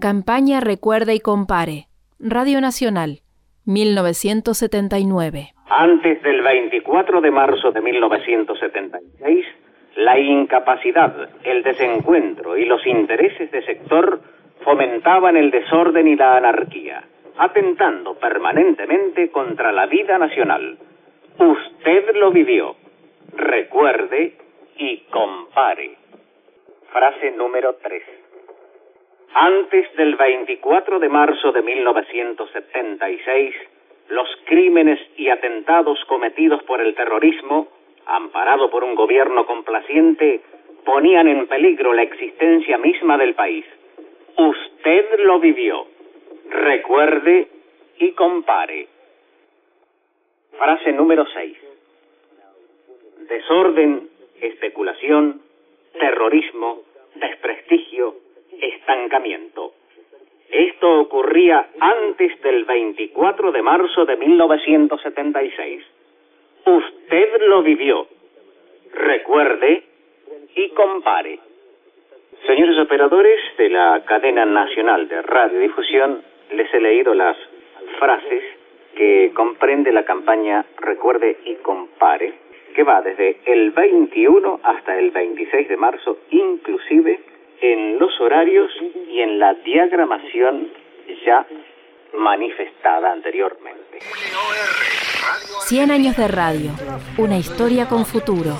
Campaña Recuerda y Compare. Radio Nacional, 1979. Antes del 24 de marzo de 1976, la incapacidad, el desencuentro y los intereses de sector fomentaban el desorden y la anarquía, atentando permanentemente contra la vida nacional. Usted lo vivió. Recuerde y compare. Frase número 3. Antes del 24 de marzo de 1976, los crímenes y atentados cometidos por el terrorismo, amparado por un gobierno complaciente, ponían en peligro la existencia misma del país. Usted lo vivió. Recuerde y compare. Frase número 6. Desorden, especulación, terrorismo, desprestigio, estancamiento. Esto ocurría antes del 24 de marzo de 1976. Usted lo vivió. Recuerde y compare. Señores operadores de la cadena nacional de radiodifusión, les he leído las frases que comprende la campaña Recuerde y compare, que va desde el 21 hasta el 26 de marzo, inclusive en los horarios y en la diagramación ya manifestada anteriormente. 100 años de radio, una historia con futuro.